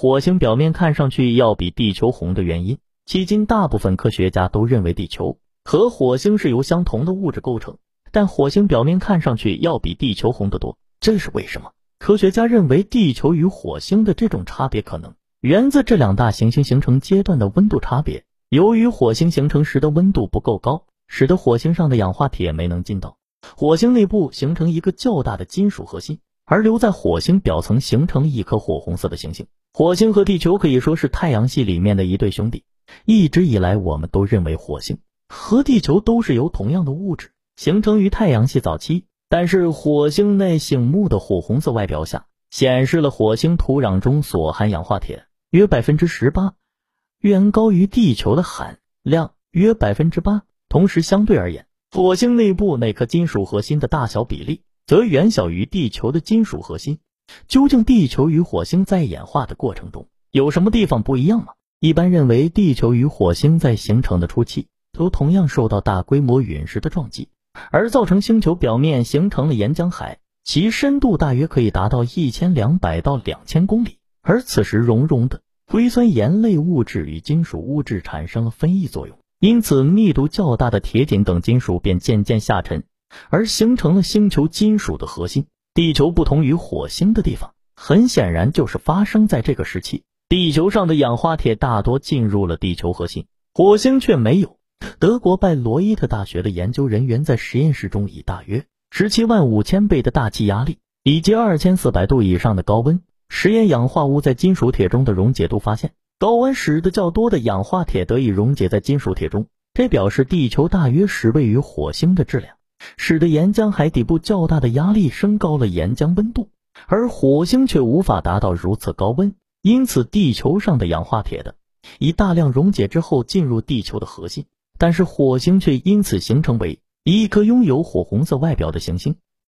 火星表面看上去要比地球红的原因。迄今，大部分科学家都认为地球和火星是由相同的物质构成，但火星表面看上去要比地球红得多，这是为什么？科学家认为，地球与火星的这种差别可能源自这两大行星形成阶段的温度差别。由于火星形成时的温度不够高，使得火星上的氧化铁没能进到火星内部形成一个较大的金属核心，而留在火星表层形成一颗火红色的行星。火星和地球可以说是太阳系里面的一对兄弟。一直以来，我们都认为火星和地球都是由同样的物质形成于太阳系早期。但是，火星内醒目的火红色外表下，显示了火星土壤中所含氧化铁约百分之十八，远高于地球的含量约百分之八。同时，相对而言，火星内部那颗金属核心的大小比例则远小于地球的金属核心。究竟地球与火星在演化的过程中有什么地方不一样吗？一般认为，地球与火星在形成的初期都同样受到大规模陨石的撞击，而造成星球表面形成了岩浆海，其深度大约可以达到一千两百到两千公里。而此时熔融的硅酸盐类物质与金属物质产生了分异作用，因此密度较大的铁锦等金属便渐渐下沉，而形成了星球金属的核心。地球不同于火星的地方，很显然就是发生在这个时期。地球上的氧化铁大多进入了地球核心，火星却没有。德国拜罗伊特大学的研究人员在实验室中以大约十七万五千倍的大气压力以及二千四百度以上的高温实验氧化物在金属铁中的溶解度，发现高温使得较多的氧化铁得以溶解在金属铁中，这表示地球大约十倍于火星的质量，使得岩浆海底部较大的压力升高了岩浆温度，而火星却无法达到如此高温。因此，地球上的氧化铁的以大量溶解之后进入地球的核心，但是火星却因此形成为一颗拥有火红色外表的行星。